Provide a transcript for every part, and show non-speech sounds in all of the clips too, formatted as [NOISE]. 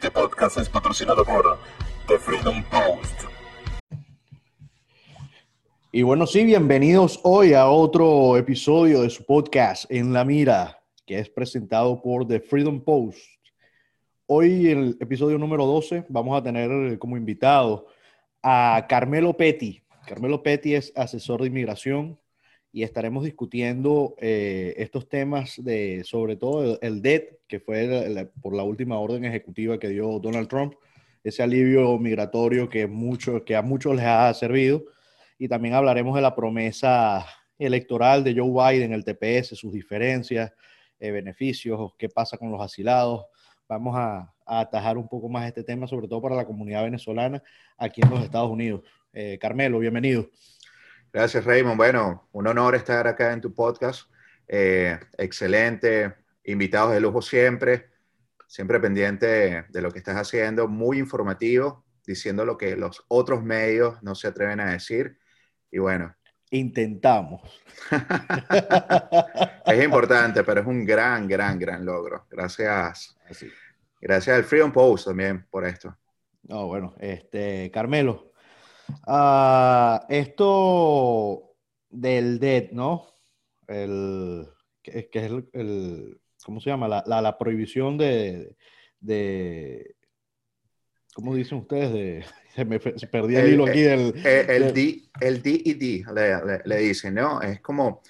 Este podcast es patrocinado por The Freedom Post. Y bueno, sí, bienvenidos hoy a otro episodio de su podcast En la Mira, que es presentado por The Freedom Post. Hoy, en el episodio número 12, vamos a tener como invitado a Carmelo Petty. Carmelo Petty es asesor de inmigración y estaremos discutiendo eh, estos temas de, sobre todo, el, DET, que fue por la última orden ejecutiva que dio Donald Trump, ese alivio migratorio que, mucho, que a muchos les ha servido. Y también hablaremos de la promesa electoral de Joe Biden, el TPS, sus diferencias, eh, beneficios, qué pasa con los asilados. Vamos a, atajar un poco más este tema, sobre todo para la comunidad venezolana aquí en los Estados Unidos. Eh, Carmelo, bienvenido. Gracias, Raymond. Bueno, un honor estar acá en tu podcast. Eh, excelente, invitados de lujo siempre, siempre pendiente de lo que estás haciendo, muy informativo, diciendo lo que los otros medios no se atreven a decir. Y bueno. Intentamos. [LAUGHS] es importante, pero es un gran, gran, gran logro. Gracias. Gracias al Freedom Post también por esto. No, bueno, este, Carmelo, Uh, esto del DED, ¿no? El, que, es el, ¿cómo se llama? La, la, prohibición de, de, ¿cómo dicen ustedes? De, [LAUGHS] se me se perdí el, hilo aquí del... El, D, el DED le, le, dicen, ¿no? Es como,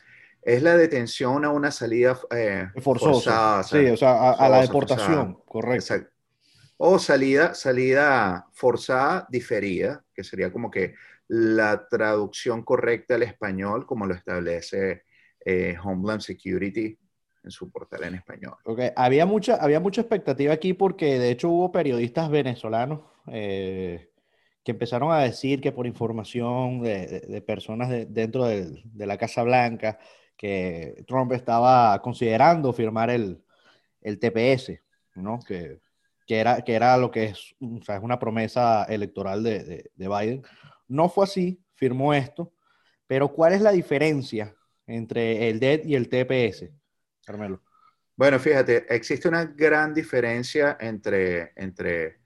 es la detención a una salida eh, forzosa. sí, o sea, a, la deportación, correcto. Exacto o salida, salida forzada diferida, que sería como que la traducción correcta al español, como lo establece eh, Homeland Security en su portal en español. Okay. Había, mucha, había mucha expectativa aquí porque de hecho hubo periodistas venezolanos eh, que empezaron a decir que por información de, personas dentro de, la Casa Blanca, que Trump estaba considerando firmar el, el TPS, ¿no? Que que era, que era lo que es, o sea, es una promesa electoral de, de, de, Biden. No fue así, firmó esto, pero ¿cuál es la diferencia entre el DED y el TPS, Carmelo? Bueno, fíjate, existe una gran diferencia entre, entre,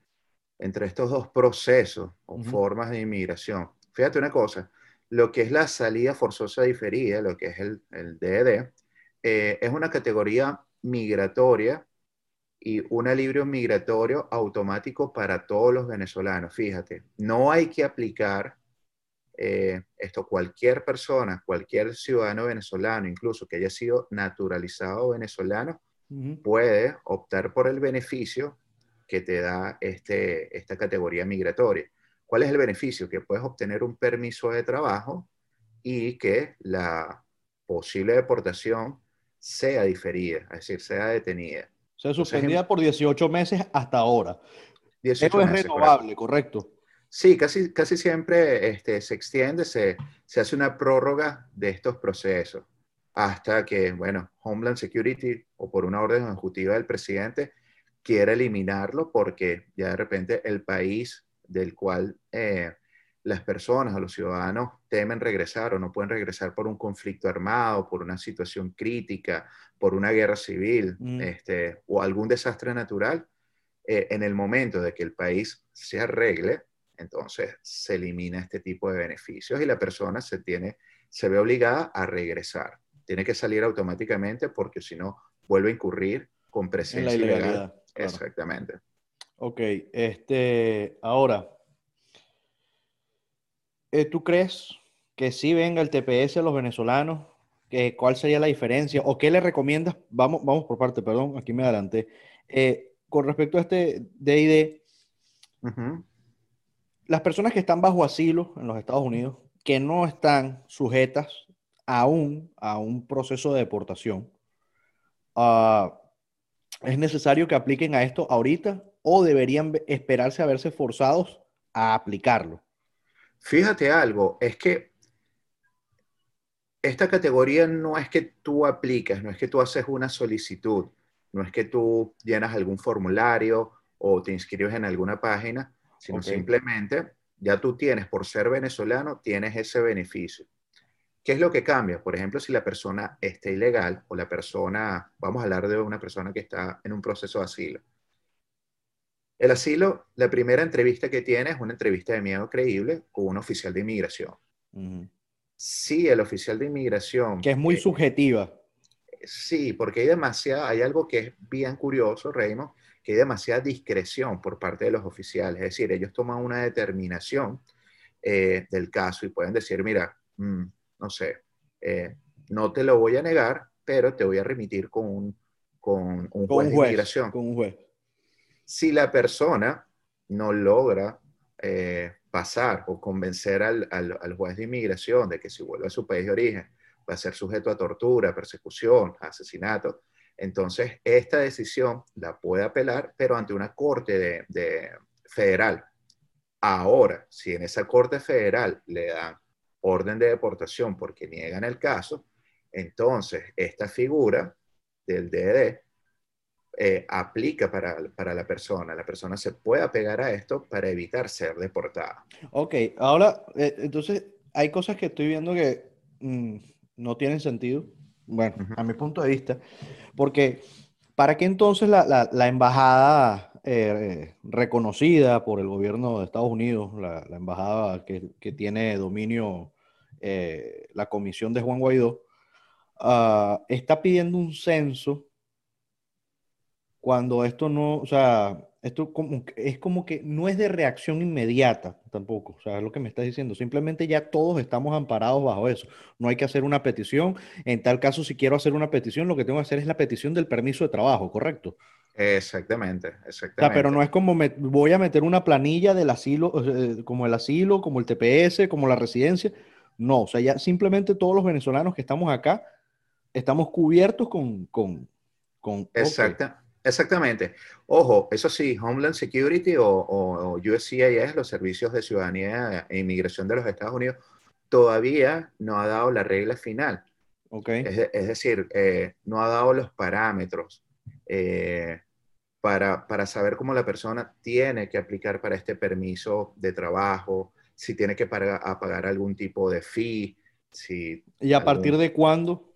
entre estos dos procesos o formas de inmigración. Fíjate una cosa, lo que es la salida forzosa diferida, lo que es el, el DED, eh, es una categoría migratoria y un alivio migratorio automático para todos los venezolanos. Fíjate, no hay que aplicar eh, esto, cualquier persona, cualquier ciudadano venezolano, incluso que haya sido naturalizado venezolano, puede optar por el beneficio que te da este, esta categoría migratoria. ¿Cuál es el beneficio? Que puedes obtener un permiso de trabajo y que la posible deportación sea diferida, es decir, sea detenida. Se suspendía por 18 meses hasta ahora. 18 es renovable, correcto. Sí, casi, casi siempre este, se extiende, se, se hace una prórroga de estos procesos hasta que, bueno, Homeland Security o por una orden ejecutiva del presidente quiera eliminarlo porque ya de repente el país del cual eh, las personas o los ciudadanos temen regresar o no pueden regresar por un conflicto armado, por una situación crítica, por una guerra civil mm. este, o algún desastre natural, eh, en el momento de que el país se arregle, entonces se elimina este tipo de beneficios y la persona se, tiene, se ve obligada a regresar. Tiene que salir automáticamente porque si no vuelve a incurrir con presencia ilegal. Exactamente. Ok, este, ahora, eh, ¿tú crees que si venga el TPS a los venezolanos? ¿Cuál sería la diferencia? ¿O qué le recomiendas? Vamos, vamos por parte, perdón, aquí me adelanté. Eh, con respecto a este DID, las personas que están bajo asilo en los Estados Unidos, que no están sujetas aún a un proceso de deportación, ah, ¿es necesario que apliquen a esto ahorita o deberían esperarse a verse forzados a aplicarlo? Fíjate algo, es que esta categoría no es que tú aplicas, no es que tú haces una solicitud, no es que tú llenas algún formulario o te inscribes en alguna página, sino simplemente ya tú tienes, por ser venezolano, tienes ese beneficio. ¿Qué es lo que cambia? Por ejemplo, si la persona está ilegal o la persona, vamos a hablar de una persona que está en un proceso de asilo. El asilo, la primera entrevista que tiene es una entrevista de miedo creíble con un oficial de inmigración. Sí, el oficial de inmigración. Que es muy eh, subjetiva. Sí, porque hay demasiada, hay algo que es bien curioso, Raymond, que hay demasiada discreción por parte de los oficiales. Es decir, ellos toman una determinación eh, del caso y pueden decir, mira, mm, no sé, eh, no te lo voy a negar, pero te voy a remitir con un, con un Con juez de inmigración. Con un juez. Si la persona no logra eh, pasar o convencer al, al- juez de inmigración de que si vuelve a su país de origen va a ser sujeto a tortura, persecución, asesinato, entonces esta decisión la puede apelar, pero ante una corte de, de federal. Ahora, si en esa corte federal le dan orden de deportación porque niegan el caso, entonces esta figura del DD eh, aplica para, para la persona. La persona se puede apegar a esto para evitar ser deportada. Ok, ahora, eh, entonces, hay cosas que estoy viendo que mm, no tienen sentido, bueno, a mi punto de vista, porque ¿para qué entonces la, la- la embajada eh, reconocida por el gobierno de Estados Unidos, la, la embajada que, que tiene dominio la comisión de Juan Guaidó, ah, está pidiendo un censo cuando esto no, o sea, esto como, es como que no es de reacción inmediata tampoco, o sea, es lo que me estás diciendo, simplemente ya todos estamos amparados bajo eso, no hay que hacer una petición, en tal caso si quiero hacer una petición, lo que tengo que hacer es la petición del permiso de trabajo, ¿correcto? Exactamente, O sea, exactamente. pero no es como me, voy a meter una planilla del asilo, eh, como el asilo, como el TPS, como la residencia, no, o sea, ya simplemente todos los venezolanos que estamos acá estamos cubiertos con, con, con, ok. Exacta, exactamente. Ojo, eso sí, Homeland Security o, o- o USCIS, los servicios de ciudadanía e inmigración de los Estados Unidos, todavía no ha dado la regla final. Ok. Es, de- es decir, eh, no ha dado los parámetros eh, para, para saber cómo la persona tiene que aplicar para este permiso de trabajo, si tiene que pagar, algún tipo de fee, si... ¿Y a algún- partir de cuándo?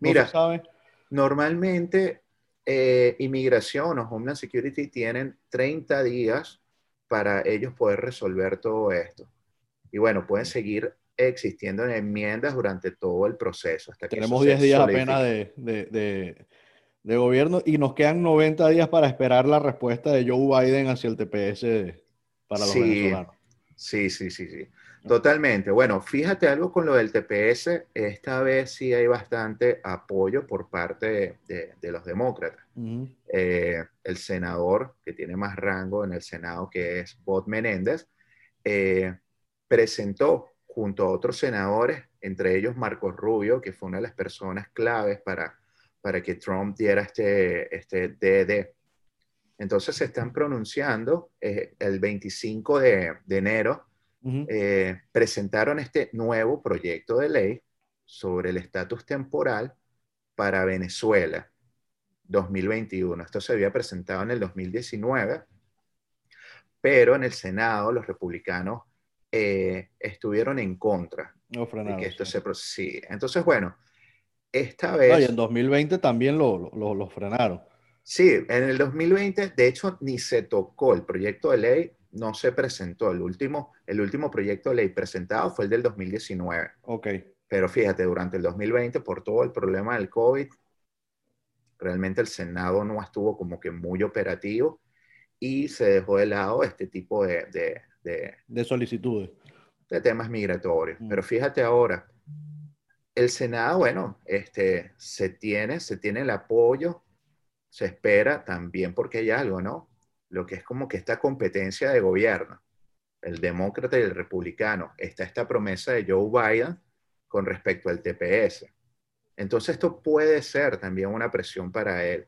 No Mira, sabe. Normalmente, eh, inmigración o Homeland Security tienen 30 días para ellos poder resolver todo esto. Y bueno, pueden seguir existiendo en enmiendas durante todo el proceso. Hasta que Tenemos eso se 10 días solidifique. apenas de, de- de- de gobierno y nos quedan 90 días para esperar la respuesta de Joe Biden hacia el TPS para los Sí. venezolanos. Sí, sí, sí, sí. Totalmente. Bueno, fíjate algo con lo del TPS. Esta vez sí hay bastante apoyo por parte de, los demócratas. Eh, el senador que tiene más rango en el Senado, que es Bob Menéndez, eh, presentó junto a otros senadores, entre ellos Marcos Rubio, que fue una de las personas claves para, para que Trump diera este, este DD. Entonces se están pronunciando eh, el 25 de, de enero, Ujú. eh, presentaron este nuevo proyecto de ley sobre el estatus temporal para Venezuela 2021. Esto se había presentado en el 2019, pero en el Senado los republicanos eh, estuvieron en contra No de que esto sí. se prosiga. Entonces, bueno, esta No, vez... y en 2020 también lo- lo- lo frenaron. Sí, en el 2020, de hecho, ni se tocó el proyecto de ley, no se presentó. El último, el último proyecto de ley presentado fue el del 2019. Ok. Pero fíjate, durante el 2020, por todo el problema del COVID, realmente el Senado no estuvo como que muy operativo y se dejó de lado este tipo de, de- de- De solicitudes. de temas migratorios. Mm. Pero fíjate ahora, el Senado, bueno, este, se tiene, se tiene el apoyo, se espera también porque hay algo, ¿no? Lo que es como que esta competencia de gobierno, el demócrata y el republicano, está esta promesa de Joe Biden con respecto al TPS. Entonces esto puede ser también una presión para él,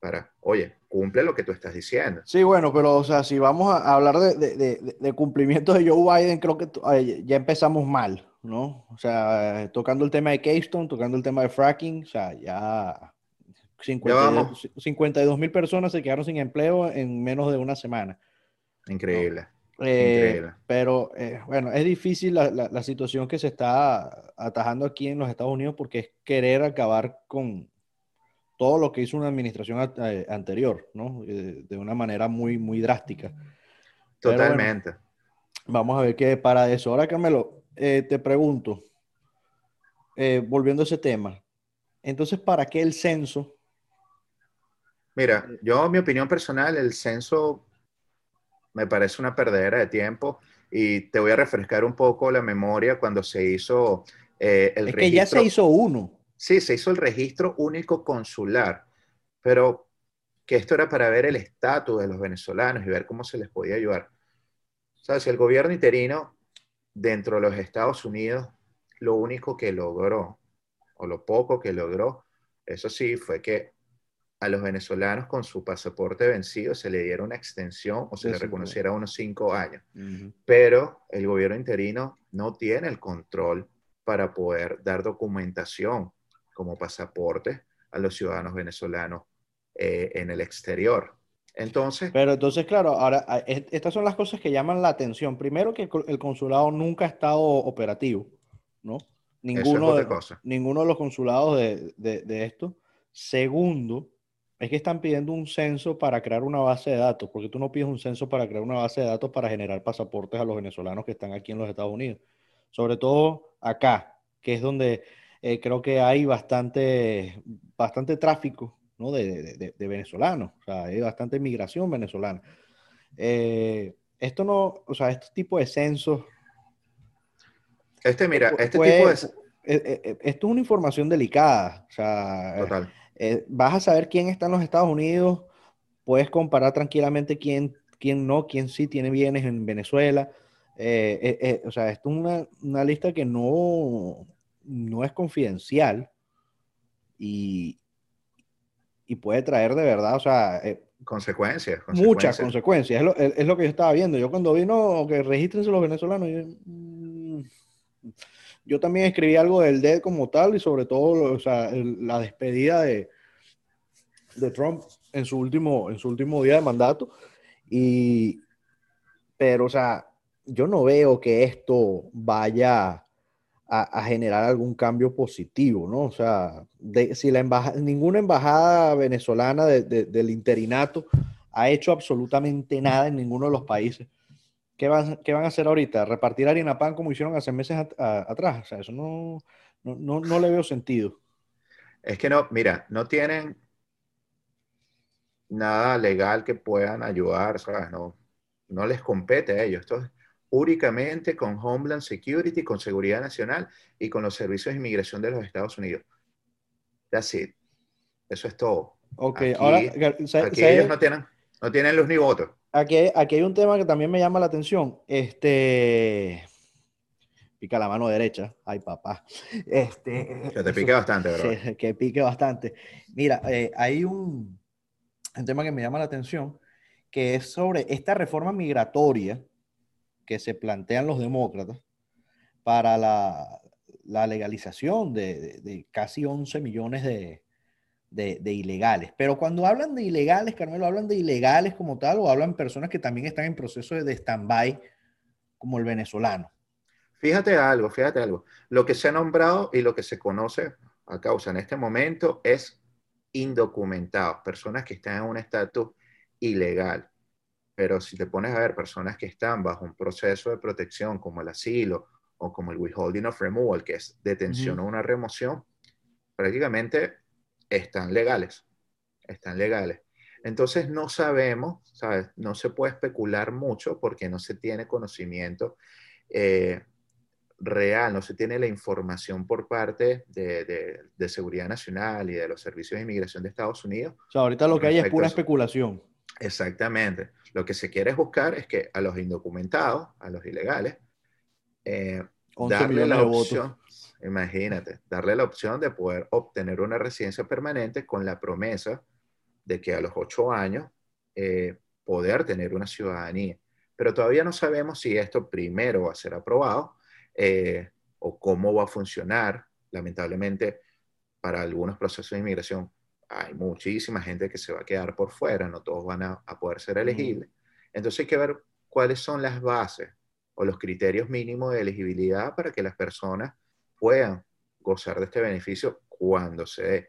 para, oye, cumple lo que tú estás diciendo. Sí, bueno, pero o sea, si vamos a hablar de, de- de- de cumplimiento de Joe Biden, creo que eh, ya empezamos mal, ¿no? O sea, tocando el tema de Keystone, tocando el tema de fracking, o sea, ya 52 52 mil personas se quedaron sin empleo en menos de una semana. Increíble. Eh, Increíble. pero eh, bueno, es difícil la, la- la situación que se está atajando aquí en los Estados Unidos porque es querer acabar con, todo lo que hizo una administración eh, anterior, ¿no? Eh, de una manera muy, muy drástica. Totalmente. vamos a ver qué para eso. Ahora, Carmelo, te pregunto, volviendo a ese tema, entonces, ¿para qué el censo? Mira, yo, mi opinión personal, el censo me parece una perdedera de tiempo y te voy a refrescar un poco la memoria cuando se hizo el registro. Es que ya se hizo uno. Sí, se hizo el registro único consular, pero que esto era para ver el estatus de los venezolanos y ver cómo se les podía ayudar. ¿Sabes? El gobierno interino dentro de los Estados Unidos, lo único que logró, o lo poco que logró, eso sí, fue que a los venezolanos con su pasaporte vencido se le diera una extensión o se le reconociera unos cinco años. Pero el gobierno interino no tiene el control para poder dar documentación como pasaporte a los ciudadanos venezolanos eh, en el exterior. Entonces... Pero entonces, claro, ahora, estas son las cosas que llaman la atención. Primero, que el consulado nunca ha estado operativo, ¿no? Ninguno, de, ninguno de los consulados de, de, esto. Segundo, es que están pidiendo un censo para crear una base de datos, porque tú no pides un censo para crear una base de datos para generar pasaportes a los venezolanos que están aquí en los Estados Unidos. Sobre todo acá, que es donde eh, creo que hay bastante, bastante tráfico ¿no? de, de, venezolanos, o sea, hay bastante migración venezolana. Eh, esto no, o sea, este tipo de censos. Este, mira, este tipo de. Esto es una información delicada, o sea, Total. Eh, vas a saber quién está en los Estados Unidos, puedes comparar tranquilamente quién, quién no, quién sí tiene bienes en Venezuela. o sea, esto es una, una lista que no, no es confidencial y, y puede traer de verdad, o sea... Eh, consecuencias, Muchas consecuencias. Es lo, que yo estaba viendo. Yo cuando vino que regístrense los venezolanos, mm, yo, también escribí algo del DED como tal y sobre todo o sea, la despedida de, de Trump en su, último, en su último día de mandato. Y, pero, o sea, yo no veo que esto vaya a, generar algún cambio positivo, ¿no? O sea, si la embajada, ninguna embajada venezolana del interinato ha hecho absolutamente nada en ninguno de los países. ¿Qué van, qué van a hacer ahorita? ¿Repartir harina pan como hicieron hace meses atrás? O sea, eso no, no, no, le veo sentido. Es que no, mira, no tienen nada legal que puedan ayudar, ¿sabes? No, no les compete a ellos. Esto únicamente con Homeland Security, con Seguridad Nacional y con los servicios de inmigración de los Estados Unidos. That's it. Eso es todo. Ok, aquí, ahora, aquí ellos no tienen, no tienen luz ni voto. Aquí, aquí hay un tema que también me llama la atención. Este pica la mano derecha. Ay, papá. Este, que te pique bastante, ¿verdad? [LAUGHS] que pique bastante. Mira, eh, hay un, un, tema que me llama la atención, que es sobre esta reforma migratoria que se plantean los demócratas para la, legalización de, casi 11 millones de, ilegales. Pero cuando hablan de ilegales, Carmelo, ¿hablan de ilegales como tal o hablan personas que también están en proceso de stand-by, como el venezolano? Fíjate algo, fíjate algo. Lo que se ha nombrado y lo que se conoce a causa en este momento es indocumentados, personas que están en un estatus ilegal. Pero si te pones a ver personas que están bajo un proceso de protección como el asilo o como el withholding of removal, que es detención o una remoción, prácticamente están legales. Están legales. Entonces no sabemos, ¿sabes? No se puede especular mucho porque no se tiene conocimiento eh, real, no se tiene la información por parte de, de, Seguridad Nacional y de los servicios de inmigración de Estados Unidos. O sea, ahorita lo que hay es pura especulación. Exactamente. Lo que se quiere buscar es que a los indocumentados, a los ilegales, eh, darle la opción, imagínate, darle la opción de poder obtener una residencia permanente con la promesa de que a los ocho años eh, poder tener una ciudadanía. Pero todavía no sabemos si esto primero va a ser aprobado eh, o cómo va a funcionar. Lamentablemente, para algunos procesos de inmigración hay muchísima gente que se va a quedar por fuera, no todos van a, poder ser elegibles. Entonces hay que ver cuáles son las bases o los criterios mínimos de elegibilidad para que las personas puedan gozar de este beneficio cuando se dé.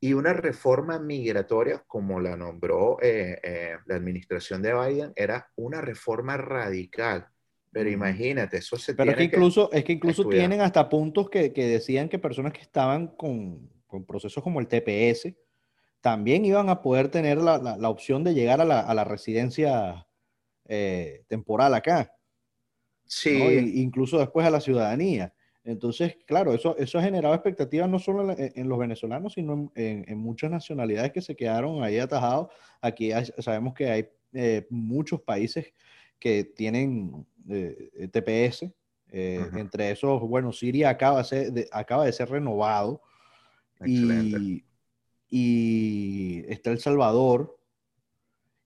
Y una reforma migratoria, como la nombró eh, eh, la administración de Biden, era una reforma radical. Pero imagínate, eso se Pero tiene es que incluso, es que incluso estudiar. tienen hasta puntos que, que decían que personas que estaban con, con procesos como el TPS también iban a poder tener la, la- la opción de llegar a la, a la residencia eh, temporal acá. Sí, ¿no? Y- incluso después a la ciudadanía. Entonces, claro, eso, eso ha generado expectativas no solo en, los venezolanos, sino en, en- en muchas nacionalidades que se quedaron ahí atajados. Aquí hay- sabemos que hay eh, muchos países que tienen eh, eh, TPS. eh. Entre esos, bueno, Siria acaba de ser, de- acaba de ser renovado y, y está El Salvador,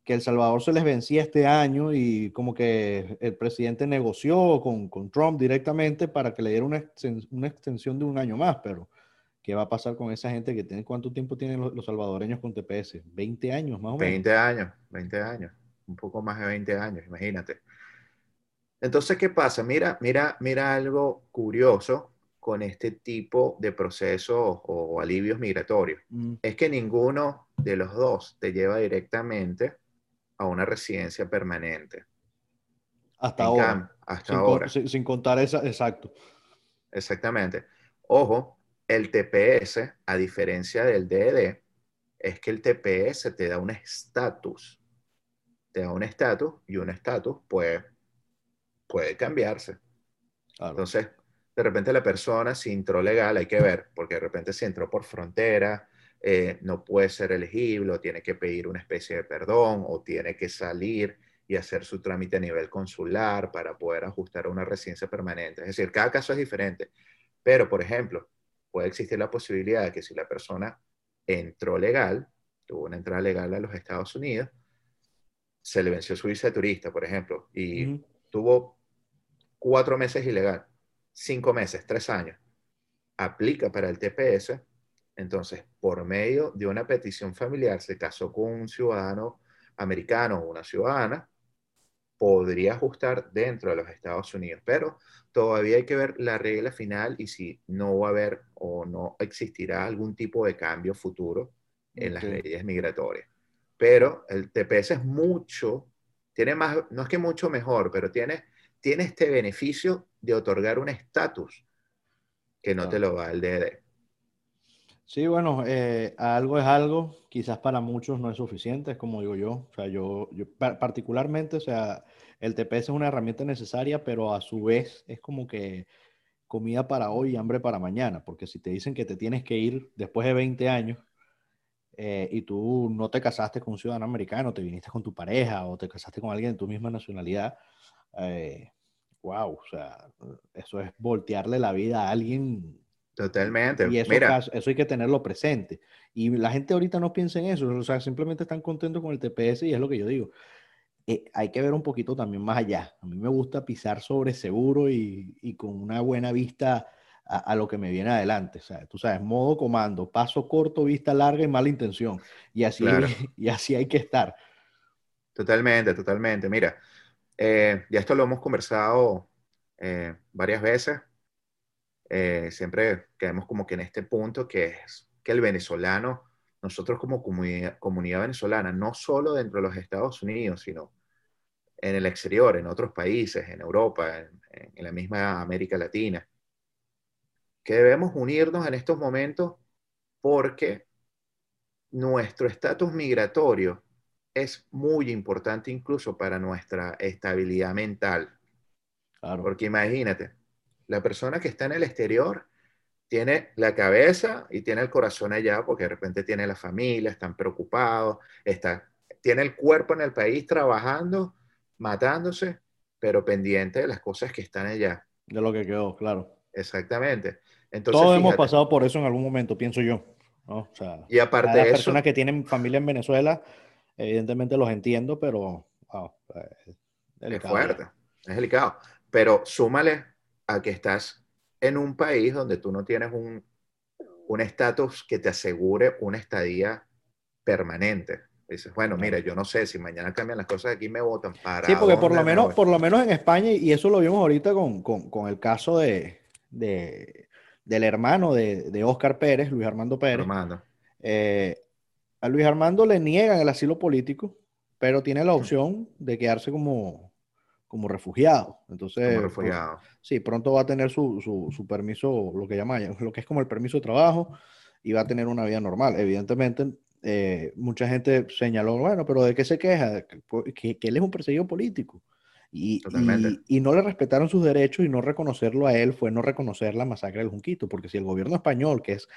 que El Salvador se les vencía este año y como que el presidente negoció con, con Trump directamente para que le diera una, una extensión de un año más, pero ¿qué va a pasar con esa gente que tiene, cuánto tiempo tienen los, los salvadoreños con TPS? 20 años más o menos. 20 años, 20 años, un poco más de 20 años, imagínate. Entonces, ¿qué pasa? Mira, mira, mira algo curioso con este tipo de procesos o alivios migratorios. Mm, Es que ninguno de los dos te lleva directamente a una residencia permanente. hasta En ahora. cam- hasta Sin, con- ahora. sin- sin contar esa, exacto. Exactamente. Ojo, el TPS, a diferencia del DED, es que el TPS te da un estatus. Te da un estatus y un estatus puede, puede cambiarse. Claro. Entonces, de repente la persona, si entró legal, hay que ver, porque de repente si entró por frontera, eh, no puede ser elegible, o tiene que pedir una especie de perdón, o tiene que salir y hacer su trámite a nivel consular para poder ajustar a una residencia permanente. Es decir, cada caso es diferente. Pero, por ejemplo, puede existir la posibilidad de que si la persona entró legal, tuvo una entrada legal a los Estados Unidos, se le venció su visa de turista, por ejemplo, y tuvo cuatro meses ilegal, cinco meses, tres años, aplica para el TPS, entonces por medio de una petición familiar se casó con un ciudadano americano o una ciudadana, podría ajustar dentro de los Estados Unidos, pero todavía hay que ver la regla final y si no va a haber o no existirá algún tipo de cambio futuro en las leyes migratorias. Pero el TPS es mucho, tiene más, no es que mucho mejor, pero tiene, tiene este beneficio de otorgar un estatus que no te lo da el DD. Sí, bueno, eh, algo es algo, quizás para muchos no es suficiente, es como digo yo, o sea, yo, yo pa- particularmente, o sea, el TPS es una herramienta necesaria, pero a su vez es como que comida para hoy y hambre para mañana, porque si te dicen que te tienes que ir después de 20 años eh, y tú no te casaste con un ciudadano americano, te viniste con tu pareja o te casaste con alguien de tu misma nacionalidad, eh, wow, o sea, eso es voltearle la vida a alguien Totalmente. y eso, Mira, eso hay que tenerlo presente. Y la gente ahorita no piensa en eso, o sea, simplemente están contentos con el TPS y es lo que yo digo. Eh, hay que ver un poquito también más allá. A mí me gusta pisar sobre seguro y, y con una buena vista a, a lo que me viene adelante. O sea, tú sabes, modo comando, paso corto, vista larga y mala intención. Y así, Claro. [LAUGHS] y así hay que estar. Totalmente, totalmente. Mira, eh, ya esto lo hemos conversado eh, varias veces. Eh, siempre quedamos como que en este punto que es que el venezolano, nosotros como comunidad, comunidad venezolana, no solo dentro de los Estados Unidos, sino en el exterior, en otros países, en Europa, en, en la misma América Latina, que debemos unirnos en estos momentos porque nuestro estatus migratorio es muy importante incluso para nuestra estabilidad mental. Claro. Porque imagínate, la persona que está en el exterior tiene la cabeza y tiene el corazón allá porque de repente tiene la familia, están preocupados, está, tiene el cuerpo en el país trabajando, matándose, pero pendiente de las cosas que están allá. De lo que quedó, claro. Exactamente. Entonces, Todos hemos pasado por eso en algún momento, pienso yo. ¿no? O sea, y aparte las de eso, personas que tienen familia en Venezuela, evidentemente los entiendo, pero wow, es delicado. fuerte, es delicado. Pero súmale a que estás en un país donde tú no tienes un un estatus que te asegure una estadía permanente. Dices, bueno, mira, yo no sé si mañana cambian las cosas aquí me votan para. Sí, porque por lo me menos, voy? por lo menos en España, y eso lo vimos ahorita con, con- con el caso de, de- del hermano de, de Oscar Pérez, Luis Armando Pérez. Armando. Eh, a Luis Armando le niegan el asilo político, pero tiene la opción de quedarse como, como refugiado. Entonces, Como refugiado. sí, pronto va a tener su, su, su permiso, lo que llama, [LAUGHS] lo que es como el permiso de trabajo, y va a tener una vida normal. Evidentemente, eh, mucha gente señaló, bueno, pero ¿de qué se queja? Que, que él es un perseguido político. Y, Totalmente. y, y no le respetaron sus derechos y no reconocerlo a él fue no reconocer la masacre del Junquito, porque si el gobierno español, que es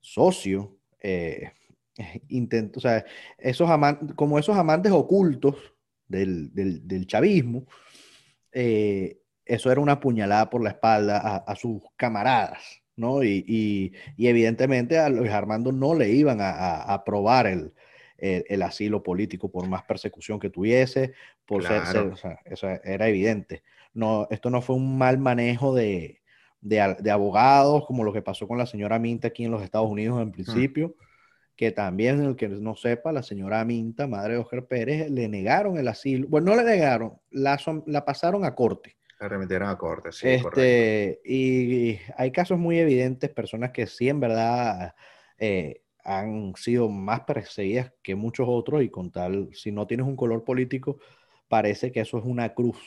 socio, eh, [LAUGHS] intento, o sea, esos amantes, como esos amantes ocultos del, del, del chavismo, eh, eso era una puñalada por la espalda a, a sus camaradas, ¿no? Y, y, y, evidentemente a Luis Armando no le iban a, aprobar el, el, el, asilo político por más persecución que tuviese, por claro. ser, ser o sea, eso era evidente. No, esto no fue un mal manejo de, de, de, abogados, como lo que pasó con la señora Minta aquí en los Estados Unidos en principio, hmm. Que también, el que no sepa, la señora Minta, madre de Oscar Pérez, le negaron el asilo, bueno, no le negaron, la, la pasaron a corte. La remitieron a corte, sí. Este, y hay casos muy evidentes, personas que sí, en verdad, eh, han sido más perseguidas que muchos otros y con tal, si no tienes un color político, parece que eso es una cruz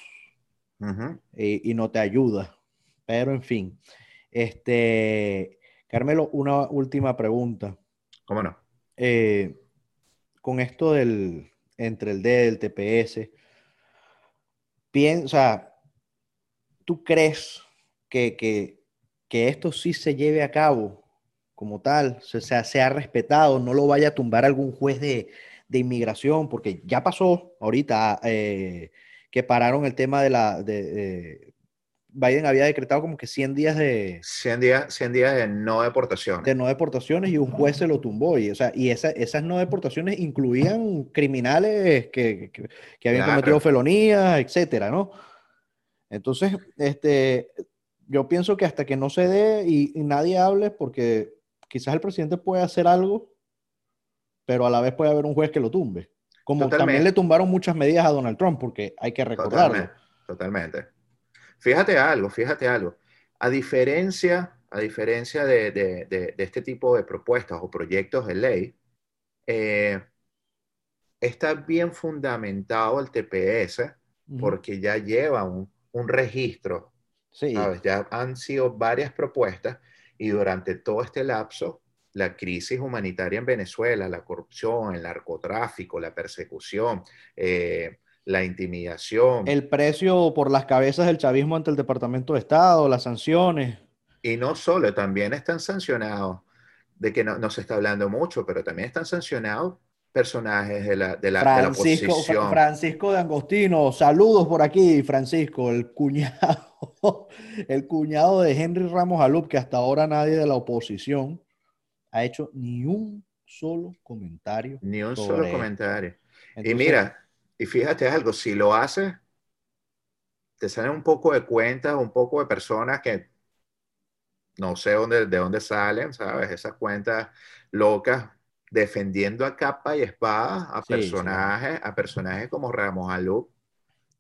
uh -huh. y, y, no te ayuda. Pero en fin, este, Carmelo, una última pregunta. ¿Cómo no? Eh, con esto del, entre el D, el TPS, piensa, ¿tú crees que, que, que, esto sí se lleve a cabo como tal? Se, se, se, ha respetado, no lo vaya a tumbar algún juez de, de inmigración, porque ya pasó ahorita eh, que pararon el tema de la... De, de, Biden había decretado como que 100 días de... 100 días, 100 días de no deportaciones. De no deportaciones y un juez se lo tumbó. Y, o sea, y esa, esas no deportaciones incluían criminales que, que, que habían claro. cometido felonías, etcétera, ¿no? Entonces, este, yo pienso que hasta que no se dé y, y, nadie hable, porque quizás el presidente puede hacer algo, pero a la vez puede haber un juez que lo tumbe. Como Totalmente. también le tumbaron muchas medidas a Donald Trump, porque hay que recordarlo. Totalmente. Totalmente. Fíjate algo, fíjate algo. A diferencia, a diferencia de, de, de, de este tipo de propuestas o proyectos de ley, eh, está bien fundamentado el TPS porque ya lleva un, un registro. Sí. ¿sabes? Ya han sido varias propuestas y durante todo este lapso, la crisis humanitaria en Venezuela, la corrupción, el narcotráfico, la persecución, eh, la intimidación. El precio por las cabezas del chavismo ante el Departamento de Estado, las sanciones. Y no solo, también están sancionados, de que no, no se está hablando mucho, pero también están sancionados personajes de la, de la, Francisco, de la oposición. Francisco de Angostino, saludos por aquí, Francisco, el cuñado, [LAUGHS] el cuñado de Henry Ramos Alup, que hasta ahora nadie de la oposición ha hecho ni un solo comentario. Ni un solo él. comentario. Entonces, y mira, y fíjate algo, si lo haces, te salen un poco de cuentas, un poco de personas que no sé dónde, de dónde salen, ¿sabes? Esas cuentas locas defendiendo a capa y espada a sí, personajes, sí. a personajes como Ramos Alup.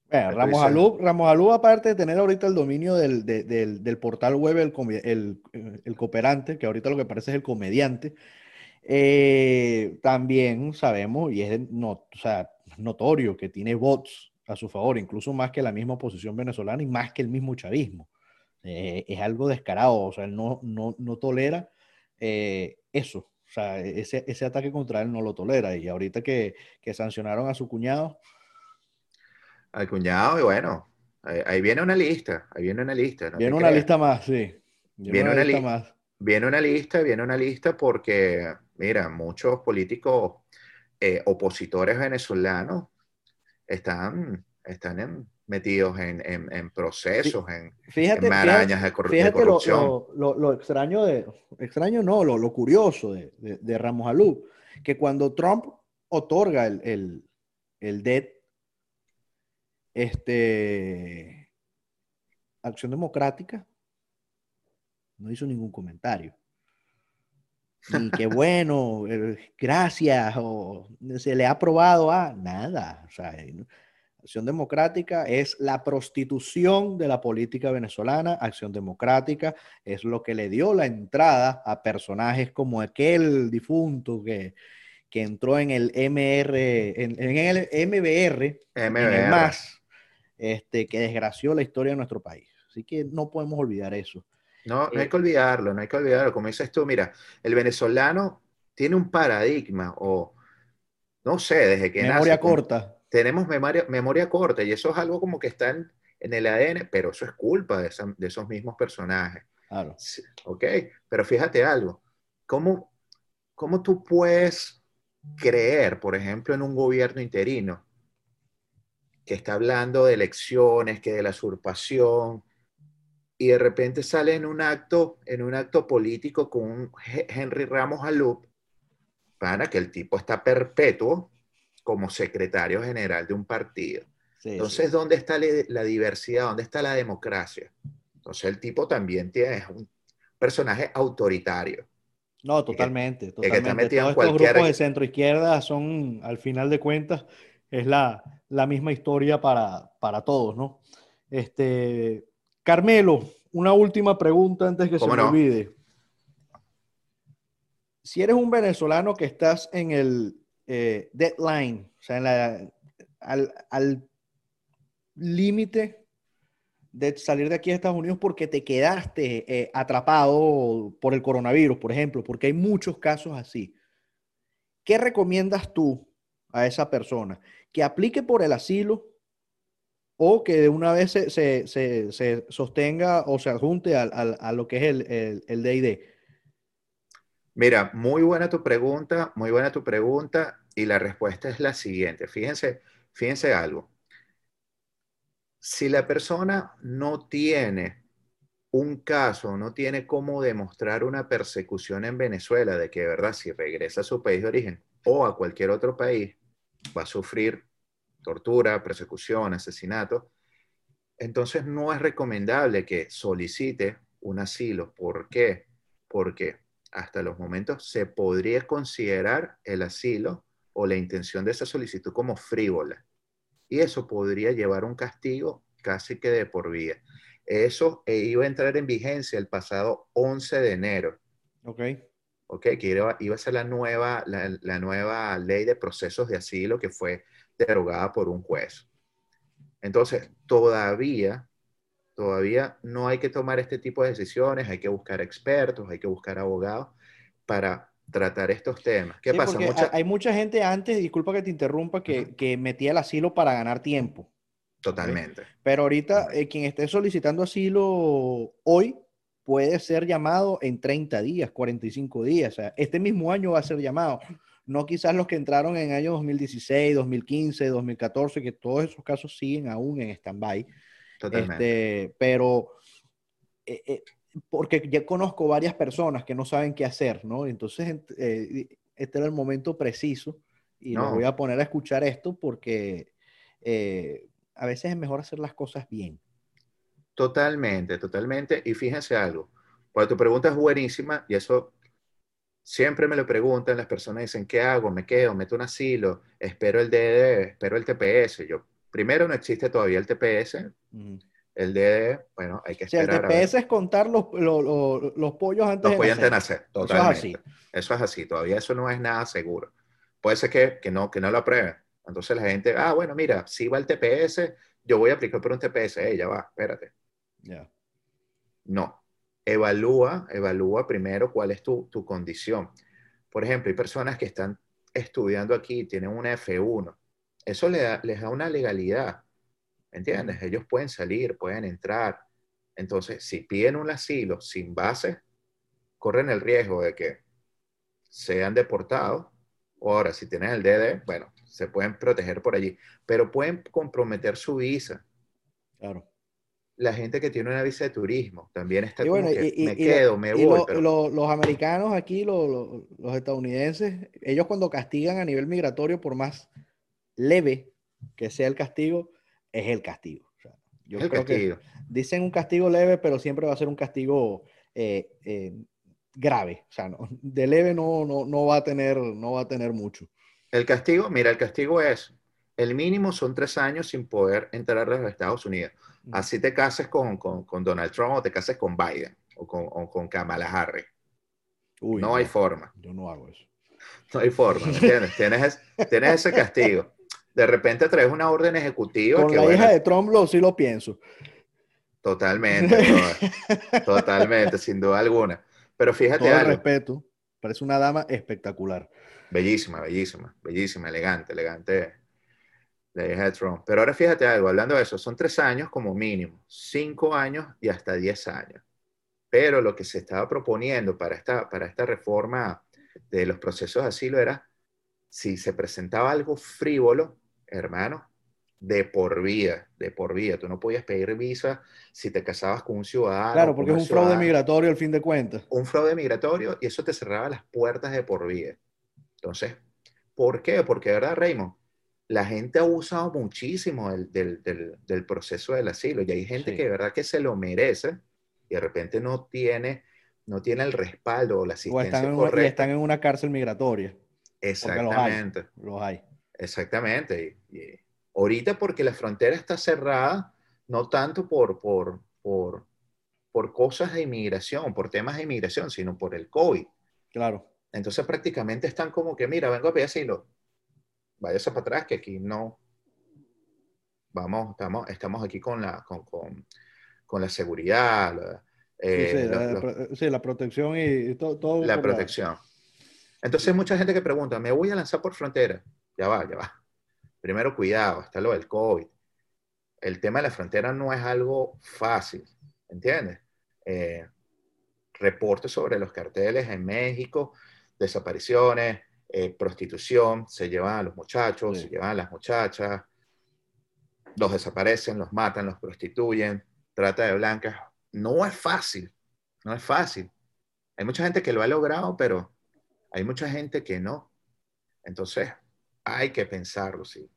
Bueno, Ramos Alup, Ramos aparte de tener ahorita el dominio del, de, del, del portal web, el, el, el, cooperante, que ahorita lo que parece es el comediante, eh, también sabemos, y es no, o sea, notorio, que tiene bots a su favor, incluso más que la misma oposición venezolana y más que el mismo chavismo. Eh, es algo descarado, o sea, él no, no, no tolera eh, eso. O sea, ese, ese, ataque contra él no lo tolera. Y ahorita que, que sancionaron a su cuñado. Al cuñado, y bueno, ahí, ahí, viene una lista. Ahí viene una lista. No viene una creas. lista más, sí. Viene, viene una, una lista li más. Viene una lista, viene una lista porque, mira, muchos políticos eh, opositores venezolanos están, están en, metidos en, en, en procesos, en, fíjate, en marañas fíjate, de, cor fíjate de corrupción. Lo, lo, lo, extraño de, extraño no, lo, lo curioso de, de, de, Ramos Alú, que cuando Trump otorga el, el, el DET, este, Acción Democrática no hizo ningún comentario. Ni qué [LAUGHS] bueno, gracias, o se le ha aprobado a nada. O sea, Acción Democrática es la prostitución de la política venezolana. Acción Democrática es lo que le dio la entrada a personajes como aquel difunto que, que entró en el MR, en, el MBR, En el MAS, este, que desgració la historia de nuestro país. Así que no podemos olvidar eso. No, no hay eh, que olvidarlo, no hay que olvidarlo. Como dices tú, mira, el venezolano tiene un paradigma o, no sé, desde que Memoria corta tenemos memoria, memoria corta y eso es algo como que está en, el ADN, pero eso es culpa de, esos mismos personajes. Claro. Ok, pero fíjate algo, ¿cómo, ¿cómo tú puedes creer, por ejemplo, en un gobierno interino que está hablando de elecciones, que de la usurpación, y de repente sale en un acto, en un acto político con Henry Ramos Alup, para que el tipo está perpetuo, como secretario general de un partido. Entonces, ¿dónde está la diversidad? ¿Dónde está la democracia? Entonces, el tipo también tiene un personaje autoritario. No, totalmente. totalmente. Todos estos grupos de centro izquierda son, al final de cuentas, es la, la misma historia para, para todos, ¿no? Este, Carmelo, una última pregunta antes que se me olvide. Si eres un venezolano que estás en el eh, deadline, o sea, al límite de salir de aquí a Estados Unidos porque te quedaste eh, atrapado por el coronavirus, por ejemplo, porque hay muchos casos así. ¿Qué recomiendas tú a esa persona? ¿Que aplique por el asilo o que de una vez se, se, sostenga o se adjunte a, lo que es el, el, el DID? Mira, muy buena tu pregunta, muy buena tu pregunta y la respuesta es la siguiente. Fíjense, fíjense algo. Si la persona no tiene un caso, no tiene cómo demostrar una persecución en Venezuela de que de verdad si regresa a su país de origen o a cualquier otro país va a sufrir tortura, persecución, asesinato, entonces no es recomendable que solicite un asilo. ¿Por qué? Porque hasta los momentos se podría considerar el asilo o la intención de esa solicitud como frívola. Y eso podría llevar un castigo casi que de por vida. Eso eh, iba a entrar en vigencia el pasado 11 de enero. Ok. Ok, que iba, a ser la nueva, la, nueva ley de procesos de asilo que fue derogada por un juez. Entonces, todavía Todavía no hay que tomar este tipo de decisiones, hay que buscar expertos, hay que buscar abogados para tratar estos temas. ¿Qué pasa? Hay mucha gente antes, disculpa que te interrumpa, que, metía el asilo para ganar tiempo. Totalmente. Pero ahorita eh, quien esté solicitando asilo hoy puede ser llamado en 30 días, 45 días. O sea, este mismo año va a ser llamado. No quizás los que entraron en años 2016, 2015, 2014, que todos esos casos siguen aún en stand-by. Este, pero, eh, eh, porque ya conozco varias personas que no saben qué hacer, ¿no? Entonces, eh, este era el momento preciso y no. voy a poner a escuchar esto porque a veces es mejor hacer las cosas bien. Totalmente, totalmente. Y fíjense algo, cuando tu pregunta es buenísima y eso siempre me lo preguntan, las personas dicen, ¿qué hago? ¿Me quedo? ¿Meto un asilo? ¿Espero el DD? ¿Espero el TPS? Yo, primero no existe todavía el TPS. El DD, bueno, hay que esperar. el TPS es contar los, los, pollos antes los pollos antes de nacer. Totalmente. Eso es, así. eso es así. Todavía eso no es nada seguro. Puede ser que, que, no, que no lo aprueben. Entonces la gente, ah, bueno, mira, si va el TPS, yo voy a aplicar por un TPS. Eh, ya va, espérate. Ya. No. Evalúa, evalúa primero cuál es tu, tu condición. Por ejemplo, hay personas que están estudiando aquí, tienen una F1 eso les da, una legalidad, ¿entiendes? Ellos pueden salir, pueden entrar. Entonces, si piden un asilo sin base, corren el riesgo de que sean deportados. Ahora, si tienen el DD, bueno, se pueden proteger por allí, pero pueden comprometer su visa. Claro. La gente que tiene una visa de turismo también está como que me quedo, me voy. los americanos aquí, los estadounidenses, ellos cuando castigan a nivel migratorio por más leve que sea el castigo, es el castigo. yo creo que dicen un castigo leve, pero siempre va a ser un castigo eh, eh, grave. O sea, de leve no, no, no, va a tener, no va a tener mucho. El castigo, mira, el castigo es el mínimo son tres años sin poder entrar a los Estados Unidos. Así te cases con, con, con Donald Trump o te cases con Biden o con, o con Kamala Harris. Uy, no hay forma. Yo no hago eso. No hay forma, ¿me entiendes? [LAUGHS] tienes, tienes ese castigo. De repente traes una orden ejecutiva. Con que, la bueno, hija de Trump lo, sí lo pienso. Totalmente, [LAUGHS] totalmente, sin duda alguna. Pero fíjate Todo algo. respeto. Parece una dama espectacular. Bellísima, bellísima, bellísima, elegante, elegante la hija de Trump. Pero ahora fíjate algo, hablando de eso, son tres años como mínimo, cinco años y hasta diez años. Pero lo que se estaba proponiendo para esta, para esta reforma de los procesos de asilo era, si se presentaba algo frívolo, hermano, de por vida, de por vida. Tú no podías pedir visa si te casabas con un ciudadano. Claro, porque es un fraude migratorio al fin de cuentas. un fraude migratorio y eso te cerraba las puertas de por vida. Entonces, ¿por qué? Porque, verdad, Raymond, la gente ha usado muchísimo el- del, del- del proceso del asilo y hay gente Sí. que de verdad que se lo merece y de repente no tiene, no tiene el respaldo o la O asistencia están en, una, y correcta. están en una cárcel migratoria. los hay. Exactamente, Los hay. exactamente. Y, y ahorita porque la frontera está cerrada, no tanto por, por, por, por cosas de inmigración, por temas de inmigración, sino por el COVID. Claro. Entonces prácticamente están como que, mira, vengo a pedir asilo. Váyase para atrás, que aquí no. Vamos, estamos, estamos aquí con la, con, con- con la seguridad, la, Sí, eh, sí, los- la, los- pro- sí, la protección y, y todo. todo la protección. Entonces mucha gente que pregunta, ¿me voy a lanzar por frontera? Ya va, ya va. Primero, cuidado, está lo del COVID. El tema de la frontera no es algo fácil, ¿entiendes? Eh, reportes sobre los carteles en México, desapariciones, eh, prostitución, se llevan a los muchachos, Sí. se llevan a las muchachas, los desaparecen, los matan, los prostituyen, trata de blancas. No es fácil, no es fácil. Hay mucha gente que lo ha logrado, pero hay mucha gente que no. Entonces, hay que pensarlo, sí.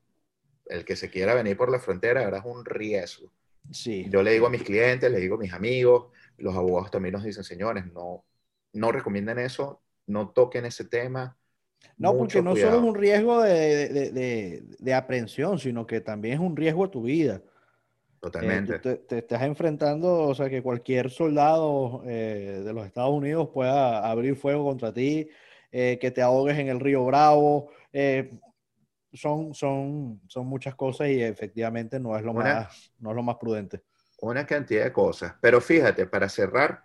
El que se quiera venir por la frontera ahora es un riesgo. Sí. Yo le digo a mis clientes, le digo a mis amigos, los abogados también nos dicen, señores, no, no recomienden eso, no toquen ese tema. No, Mucho porque no cuidado. solo es un riesgo de, de, de- de aprehensión, sino que también es un riesgo a tu vida. Eh, Totalmente. te, te estás enfrentando, o sea, que cualquier soldado eh, de los Estados Unidos pueda abrir fuego contra ti, eh, que te ahogues en el río Bravo. son, son, son muchas cosas y efectivamente no es lo, Una- más, no es lo más prudente. una cantidad de cosas. Pero fíjate, para cerrar,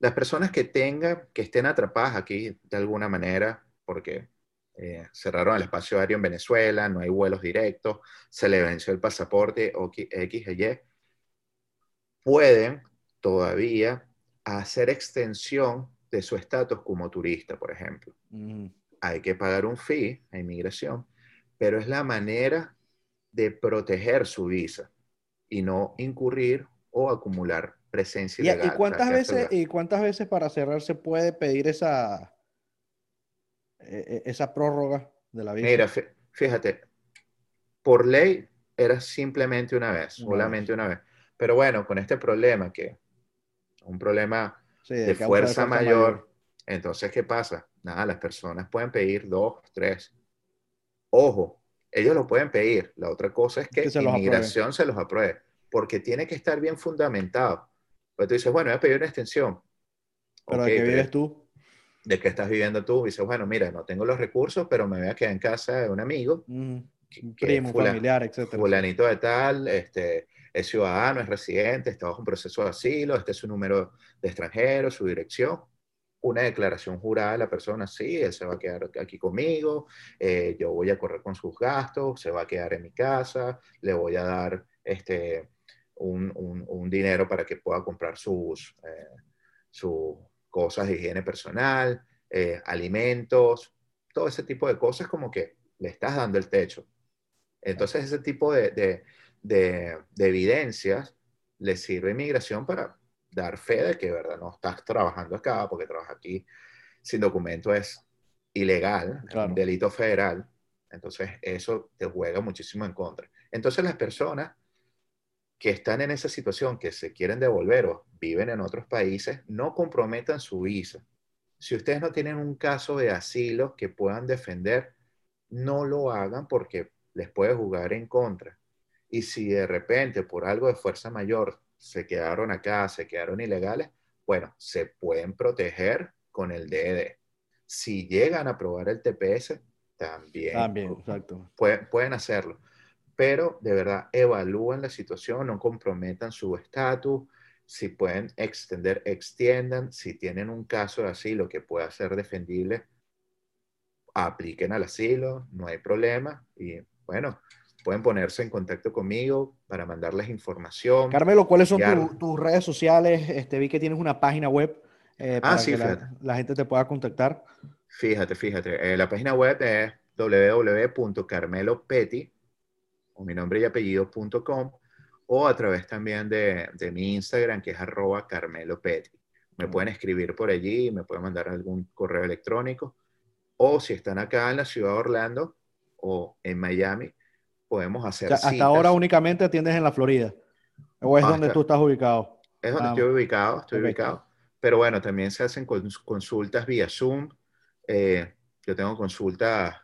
las personas que tengan, que estén atrapadas aquí de alguna manera, porque eh, cerraron el espacio aéreo en Venezuela, no hay vuelos directos, se le venció el pasaporte o X X y pueden todavía hacer extensión de su estatus como turista, por ejemplo. Ujú. Hay que pagar un fee a inmigración, pero es la manera de proteger su visa y no incurrir o acumular presencia ¿Y, y ilegal. cuántas veces. ¿Y cuántas veces para cerrar se puede pedir esa, e- e- esa prórroga de la visa? Mira, fí- fíjate, por ley era simplemente una vez, solamente una vez. Pero bueno, con este problema que un problema Sí, de fuerza mayor, entonces ¿qué pasa? Nada, las personas pueden pedir dos, tres. Ojo, ellos lo pueden pedir. La otra cosa es que, Que se inmigración se los apruebe, porque tiene que estar bien fundamentado. Pues tú dices, bueno, voy a pedir una extensión. Pero Ok, de que pero vives tú. ¿De qué estás viviendo tú? Dices, bueno, mira, no tengo los recursos, pero me voy a quedar en casa de un amigo que- Un primo, familiar, etcétera. fulanito de tal, este, es ciudadano, es residente, está bajo un proceso de asilo, este es su número de extranjero, su dirección, una declaración jurada de la persona, sí, él se va a quedar aquí conmigo, eh, yo voy a correr con sus gastos, se va a quedar en mi casa, le voy a dar este, un, un- un dinero para que pueda comprar sus, eh, sus cosas de higiene personal, eh, alimentos, todo ese tipo de cosas como que le estás dando el techo. Entonces ese tipo de, de- de- de evidencias le sirve a inmigración para dar fe de que verdad no estás trabajando acá, porque trabajar aquí sin documento es ilegal, es Claro. un delito federal. Entonces eso te juega muchísimo en contra. Entonces las personas que están en esa situación, que se quieren devolver o viven en otros países, no comprometan su visa. Si ustedes no tienen un caso de asilo que puedan defender, no lo hagan porque les puede jugar en contra. Y si de repente por algo de fuerza mayor se quedaron acá, se quedaron ilegales, bueno, se pueden proteger con el DED. Si llegan a probar el TPS, también, también exacto. Pueden, pueden hacerlo. Pero de verdad, evalúen la situación, no comprometan su estatus. Si pueden extender, extiendan. Si tienen un caso de asilo que pueda ser defendible, apliquen al asilo, no hay problema. Y bueno, pueden ponerse en contacto conmigo para mandarles información. Carmelo, ¿cuáles son tus redes sociales? Este, vi que tienes una página web eh, ah, para que la, gente te pueda contactar. Fíjate, fíjate. Eh, la página web es www.carmelopetti, o mi nombre y apellido.com, o a través también de, de, mi Instagram, que es arroba carmelopetti. Me pueden escribir por allí, me pueden mandar algún correo electrónico, o si están acá en la ciudad de Orlando o en Miami, podemos hacer. hasta ahora únicamente atiendes en la Florida. ¿O es donde tú estás ubicado? Es donde ah, estoy ubicado, estoy ubicado. Pero bueno, también se hacen consultas vía Zoom. Eh, yo tengo consultas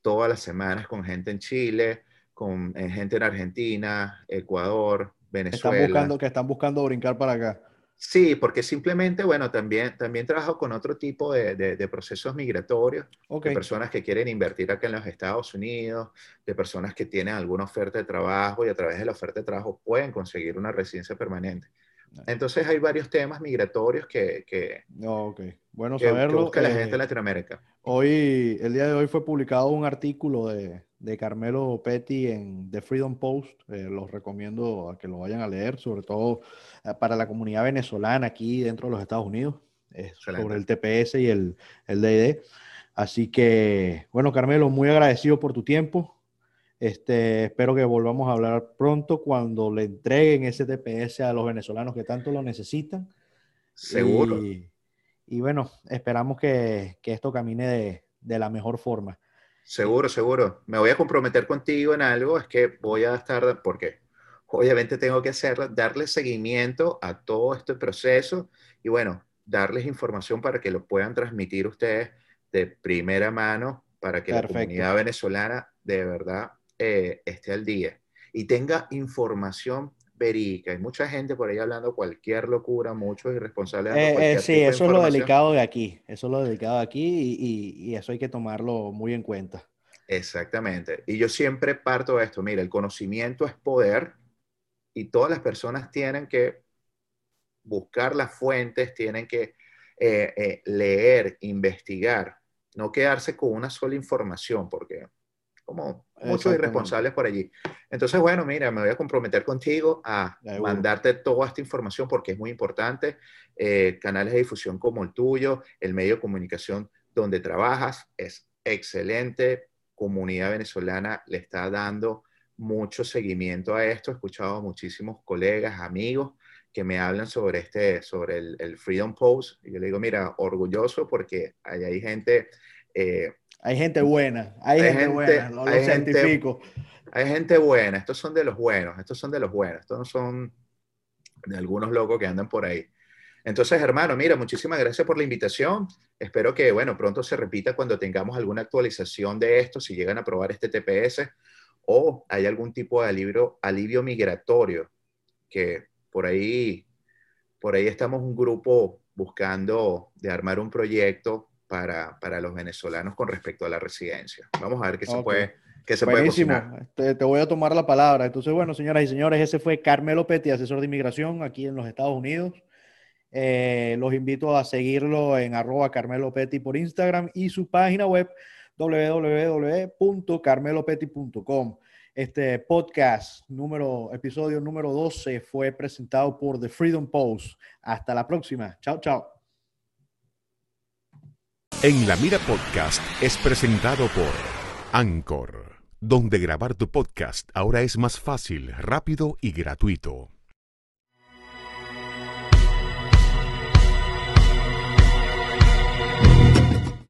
todas las semanas con gente en Chile, con eh, gente en Argentina, Ecuador, Venezuela. Están buscando, que están buscando brincar para acá. Sí, porque simplemente, bueno, también, también trabajo con otro tipo de, de, procesos migratorios, de personas que quieren invertir acá en los Estados Unidos, de personas que tienen alguna oferta de trabajo y a través de la oferta de trabajo pueden conseguir una residencia permanente. Entonces hay varios temas migratorios que, que, no, bueno saberlo. Que la gente de eh, Latinoamérica. Hoy, el día de hoy fue publicado un artículo de, de Carmelo Petty en The Freedom Post. Eh, los recomiendo a que lo vayan a leer, sobre todo eh, para la comunidad venezolana aquí dentro de los Estados Unidos, sobre el TPS y el, el DID. Así que, bueno, Carmelo, muy agradecido por tu tiempo. Este, espero que volvamos a hablar pronto cuando le entreguen ese TPS a los venezolanos que tanto lo necesitan. Seguro. Y, bueno, esperamos que, que esto camine de, de, la mejor forma. Seguro, seguro. Me voy a comprometer contigo en algo, es que voy a estar, porque obviamente tengo que hacer, darle seguimiento a todo este proceso y bueno, darles información para que lo puedan transmitir ustedes de primera mano para que la comunidad venezolana de verdad eh, esté al día y tenga información verídica. Hay mucha gente por ahí hablando cualquier locura, muchos irresponsables. Eh, eh, sí, eso es lo delicado de aquí, eso es lo delicado de aquí y, y, eso hay que tomarlo muy en cuenta. Exactamente. Y yo siempre parto de esto, mira, el conocimiento es poder y todas las personas tienen que buscar las fuentes, tienen que leer, investigar, no quedarse con una sola información, porque como muchos irresponsables por allí. Entonces, bueno, mira, me voy a comprometer contigo a mandarte toda esta información porque es muy importante. Eh, canales de difusión como el tuyo, el medio de comunicación donde trabajas es excelente. Comunidad venezolana le está dando mucho seguimiento a esto. He escuchado a muchísimos colegas, amigos que me hablan sobre este, sobre el, Freedom Post. Y yo le digo, mira, orgulloso porque ahí hay gente eh, hay gente buena, hay, gente, buena, lo, hay científico. hay gente buena, estos son de los buenos, estos son de los buenos, estos no son de algunos locos que andan por ahí. Entonces, hermano, mira, muchísimas gracias por la invitación. Espero que, bueno, pronto se repita cuando tengamos alguna actualización de esto, si llegan a probar este TPS o hay algún tipo de alivio, alivio migratorio, que por ahí, por ahí estamos un grupo buscando de armar un proyecto para, para, los venezolanos con respecto a la residencia. Vamos a ver qué se puede. Qué se Buenísimo. Te, te, voy a tomar la palabra. Entonces, bueno, señoras y señores, ese fue Carmelo Petty, asesor de inmigración aquí en los Estados Unidos. Eh, los invito a seguirlo en arroba Carmelo Petty por Instagram y su página web www.carmelopetty.com. Este podcast, número, episodio número 12, fue presentado por The Freedom Post. Hasta la próxima. Chao, chao. En la Mira Podcast es presentado por Anchor, donde grabar tu podcast ahora es más fácil, rápido y gratuito.